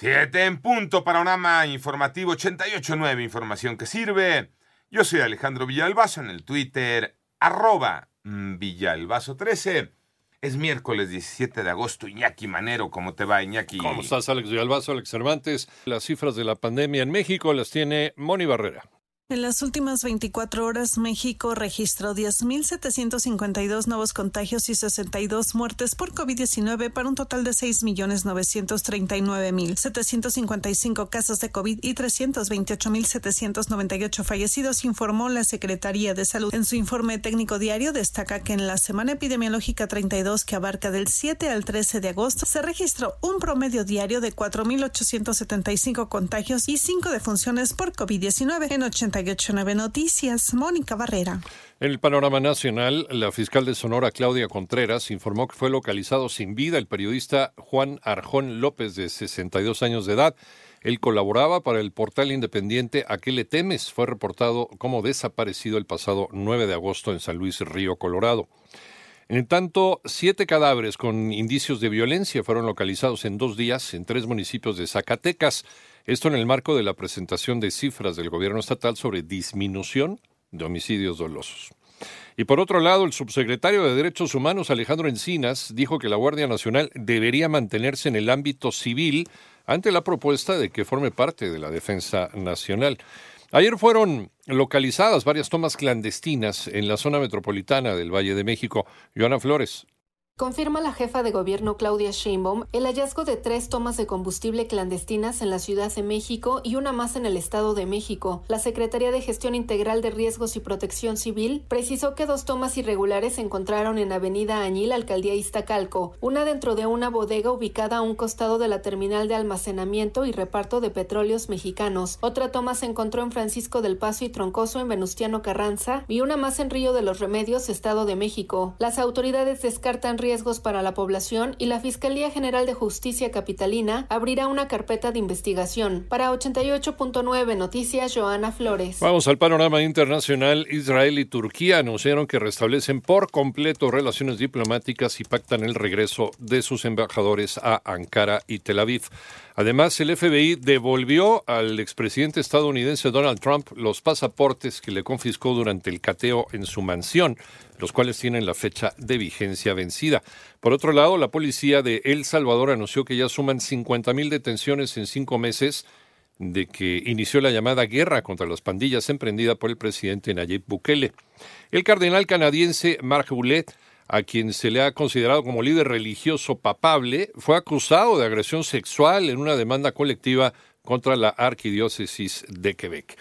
Siete en punto, panorama informativo 88.9, información que sirve. Yo soy Alejandro Villalbazo en el Twitter, arroba Villalbazo13. Es miércoles 17 de agosto, Iñaki Manero, ¿cómo te va Iñaki? ¿Cómo estás Alex Villalbazo, Alex Cervantes? Las cifras de la pandemia en México las tiene Moni Barrera. En las últimas 24 horas, México registró 10.752 nuevos contagios y 62 muertes por COVID-19 para un total de 6.939.755 casos de COVID y 328.798 fallecidos, informó la Secretaría de Salud. En su informe técnico diario destaca que en la semana epidemiológica 32, que abarca del 7 al 13 de agosto, se registró un promedio diario de 4.875 contagios y 5 defunciones por COVID-19 en 80 Noticias, Mónica Barrera. En el panorama nacional, la fiscal de Sonora, Claudia Contreras, informó que fue localizado sin vida el periodista Juan Arjón López, de 62 años de edad. Él colaboraba para el portal independiente A qué le temes. Fue reportado como desaparecido el pasado 9 de agosto en San Luis Río, Colorado. En tanto, siete cadáveres con indicios de violencia fueron localizados en dos días en tres municipios de Zacatecas. Esto en el marco de la presentación de cifras del gobierno estatal sobre disminución de homicidios dolosos. Y por otro lado, el subsecretario de Derechos Humanos, Alejandro Encinas, dijo que la Guardia Nacional debería mantenerse en el ámbito civil ante la propuesta de que forme parte de la Defensa Nacional. Ayer fueron localizadas varias tomas clandestinas en la zona metropolitana del Valle de México. Joana Flores, Confirma la jefa de gobierno Claudia Sheinbaum el hallazgo de tres tomas de combustible clandestinas en la Ciudad de México y una más en el Estado de México. La Secretaría de Gestión Integral de Riesgos y Protección Civil precisó que dos tomas irregulares se encontraron en Avenida Añil, Alcaldía Iztacalco, una dentro de una bodega ubicada a un costado de la terminal de almacenamiento y reparto de petróleos mexicanos. Otra toma se encontró en Francisco del Paso y Troncoso en Venustiano Carranza y una más en Río de los Remedios, Estado de México. Las autoridades descartan riesgos para la población y la Fiscalía General de Justicia Capitalina abrirá una carpeta de investigación. Para 88.9 Noticias, Joana Flores. Vamos al panorama internacional. Israel y Turquía anunciaron que restablecen por completo relaciones diplomáticas y pactan el regreso de sus embajadores a Ankara y Tel Aviv. Además, el FBI devolvió al expresidente estadounidense Donald Trump los pasaportes que le confiscó durante el cateo en su mansión los cuales tienen la fecha de vigencia vencida. Por otro lado, la policía de El Salvador anunció que ya suman 50.000 detenciones en cinco meses de que inició la llamada guerra contra las pandillas emprendida por el presidente Nayib Bukele. El cardenal canadiense Marc Boulet, a quien se le ha considerado como líder religioso papable, fue acusado de agresión sexual en una demanda colectiva contra la arquidiócesis de Quebec.